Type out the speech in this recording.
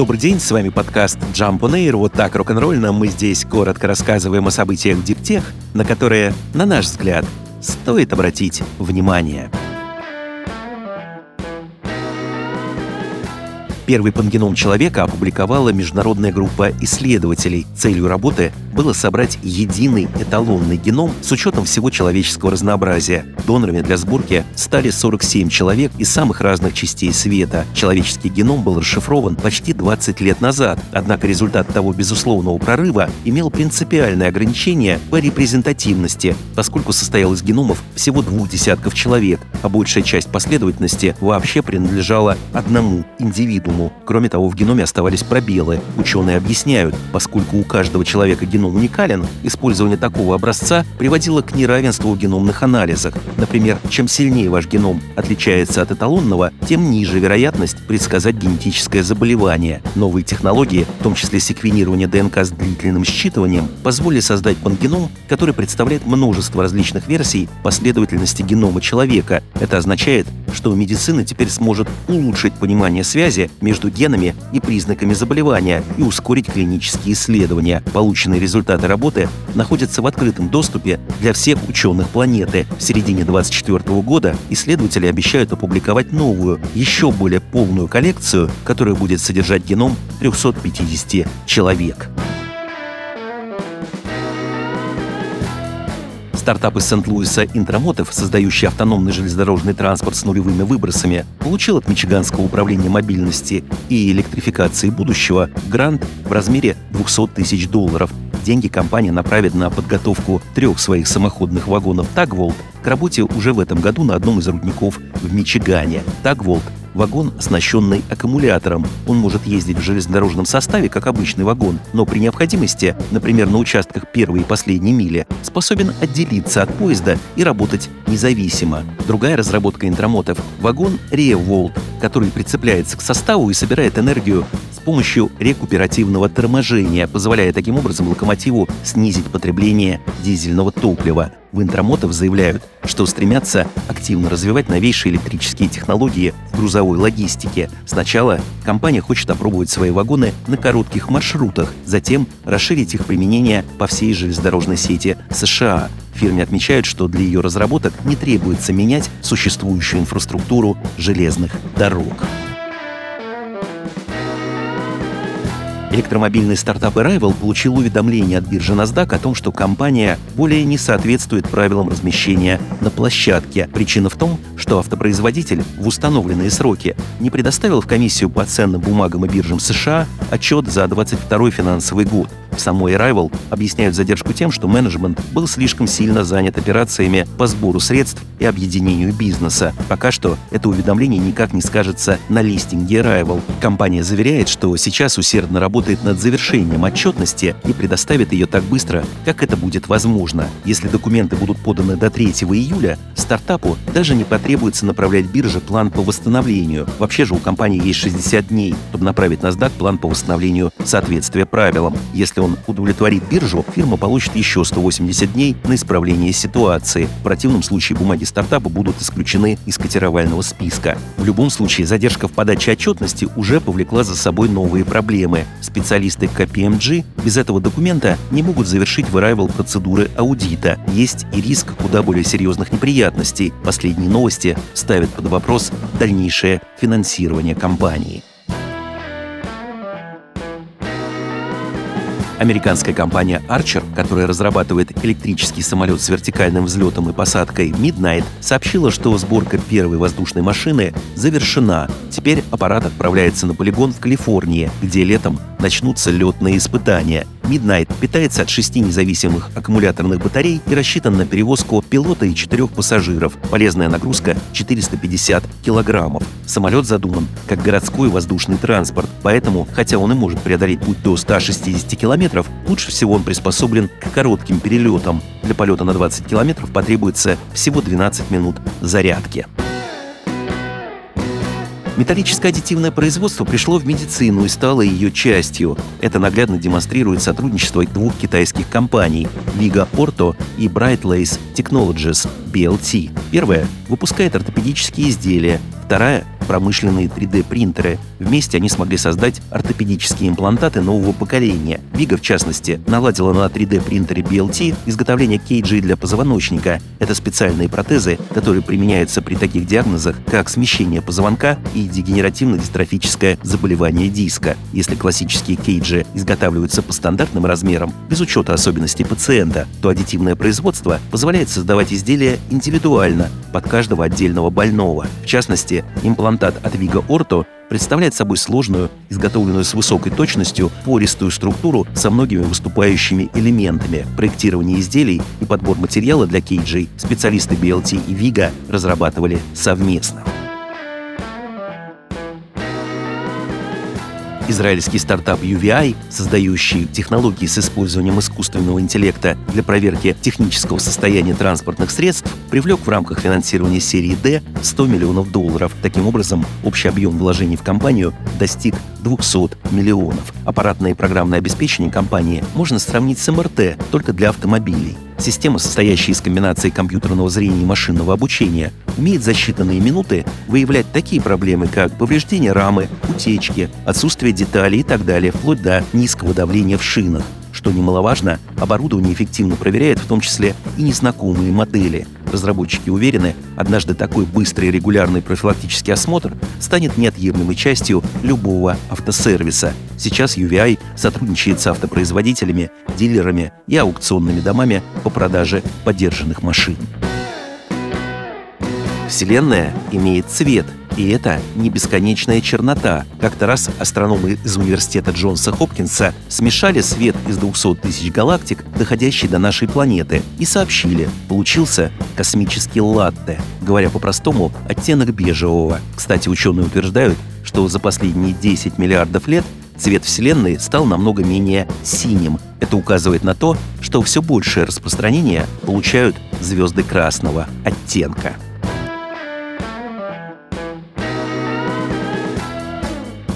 Добрый день, с вами подкаст Jump on Air. Вот так рок-н-ролльно мы здесь коротко рассказываем о событиях диптех, на которые, на наш взгляд, стоит обратить внимание. Первый пангеном человека опубликовала международная группа исследователей. Целью работы было собрать единый эталонный геном с учетом всего человеческого разнообразия. Донорами для сборки стали 47 человек из самых разных частей света. Человеческий геном был расшифрован почти 20 лет назад, однако результат того безусловного прорыва имел принципиальное ограничение по репрезентативности, поскольку состоял из геномов всего двух десятков человек, а большая часть последовательности вообще принадлежала одному индивидууму геному. Кроме того, в геноме оставались пробелы. Ученые объясняют, поскольку у каждого человека геном уникален, использование такого образца приводило к неравенству в геномных анализах. Например, чем сильнее ваш геном отличается от эталонного, тем ниже вероятность предсказать генетическое заболевание. Новые технологии, в том числе секвенирование ДНК с длительным считыванием, позволили создать пангеном, который представляет множество различных версий последовательности генома человека. Это означает, что медицина теперь сможет улучшить понимание связи между генами и признаками заболевания и ускорить клинические исследования. Полученные результаты работы находятся в открытом доступе для всех ученых планеты. В середине 2024 года исследователи обещают опубликовать новую, еще более полную коллекцию, которая будет содержать геном 350 человек. Стартап из Сент-Луиса Интромотив, создающий автономный железнодорожный транспорт с нулевыми выбросами, получил от Мичиганского управления мобильности и электрификации будущего грант в размере 200 тысяч долларов. Деньги компания направит на подготовку трех своих самоходных вагонов «Тагволт» к работе уже в этом году на одном из рудников в Мичигане. «Тагволт» Вагон, оснащенный аккумулятором. Он может ездить в железнодорожном составе, как обычный вагон, но при необходимости, например, на участках первой и последней мили, способен отделиться от поезда и работать независимо. Другая разработка интромотов — вагон ReVolt, который прицепляется к составу и собирает энергию помощью рекуперативного торможения, позволяя таким образом локомотиву снизить потребление дизельного топлива. В Интромотов заявляют, что стремятся активно развивать новейшие электрические технологии в грузовой логистике. Сначала компания хочет опробовать свои вагоны на коротких маршрутах, затем расширить их применение по всей железнодорожной сети США. Фирме отмечают, что для ее разработок не требуется менять существующую инфраструктуру железных дорог. Электромобильный стартап Arrival получил уведомление от биржи NASDAQ о том, что компания более не соответствует правилам размещения на площадке. Причина в том, что автопроизводитель в установленные сроки не предоставил в комиссию по ценным бумагам и биржам США отчет за 22 финансовый год. В самой Arrival объясняют задержку тем, что менеджмент был слишком сильно занят операциями по сбору средств и объединению бизнеса. Пока что это уведомление никак не скажется на листинге Arrival. Компания заверяет, что сейчас усердно работает над завершением отчетности и предоставит ее так быстро, как это будет возможно. Если документы будут поданы до 3 июля, стартапу даже не потребуется направлять бирже план по восстановлению. Вообще же у компании есть 60 дней, чтобы направить NASDAQ план по восстановлению соответствия правилам. Если он удовлетворит биржу, фирма получит еще 180 дней на исправление ситуации. В противном случае бумаги стартапа будут исключены из котировального списка. В любом случае, задержка в подаче отчетности уже повлекла за собой новые проблемы. Специалисты KPMG без этого документа не могут завершить в Arrival процедуры аудита. Есть и риск куда более серьезных неприятностей. Последние новости ставят под вопрос дальнейшее финансирование компании. Американская компания Archer, которая разрабатывает электрический самолет с вертикальным взлетом и посадкой Midnight, сообщила, что сборка первой воздушной машины завершена. Теперь аппарат отправляется на полигон в Калифорнии, где летом начнутся летные испытания. Midnight питается от шести независимых аккумуляторных батарей и рассчитан на перевозку пилота и четырех пассажиров. Полезная нагрузка 450 килограммов. Самолет задуман как городской воздушный транспорт, поэтому, хотя он и может преодолеть путь до 160 километров, лучше всего он приспособлен к коротким перелетам. Для полета на 20 километров потребуется всего 12 минут зарядки. Металлическое аддитивное производство пришло в медицину и стало ее частью. Это наглядно демонстрирует сотрудничество двух китайских компаний – Liga Orto и Bright Lace Technologies – BLT. Первая выпускает ортопедические изделия, вторая промышленные 3D-принтеры. Вместе они смогли создать ортопедические имплантаты нового поколения. Вига, в частности, наладила на 3D-принтере BLT изготовление кейджей для позвоночника. Это специальные протезы, которые применяются при таких диагнозах, как смещение позвонка и дегенеративно-дистрофическое заболевание диска. Если классические кейджи изготавливаются по стандартным размерам, без учета особенностей пациента, то аддитивное производство позволяет создавать изделия индивидуально под каждого отдельного больного. В частности, имплантат от Vigo Ortho представляет собой сложную, изготовленную с высокой точностью, пористую структуру со многими выступающими элементами. Проектирование изделий и подбор материала для кейджей специалисты BLT и Vigo разрабатывали совместно. Израильский стартап UVI, создающий технологии с использованием искусственного интеллекта для проверки технического состояния транспортных средств, привлек в рамках финансирования серии D 100 миллионов долларов. Таким образом, общий объем вложений в компанию достиг 200 миллионов. Аппаратное и программное обеспечение компании можно сравнить с МРТ только для автомобилей. Система, состоящая из комбинации компьютерного зрения и машинного обучения, умеет за считанные минуты выявлять такие проблемы, как повреждение рамы, утечки, отсутствие деталей и так далее, вплоть до низкого давления в шинах. Что немаловажно, оборудование эффективно проверяет в том числе и незнакомые модели. Разработчики уверены, однажды такой быстрый регулярный профилактический осмотр станет неотъемлемой частью любого автосервиса. Сейчас UVI сотрудничает с автопроизводителями, дилерами и аукционными домами по продаже поддержанных машин. Вселенная имеет цвет – и это не бесконечная чернота. Как-то раз астрономы из университета Джонса Хопкинса смешали свет из 200 тысяч галактик, доходящий до нашей планеты, и сообщили, получился космический латте. Говоря по-простому, оттенок бежевого. Кстати, ученые утверждают, что за последние 10 миллиардов лет цвет Вселенной стал намного менее синим. Это указывает на то, что все большее распространение получают звезды красного оттенка.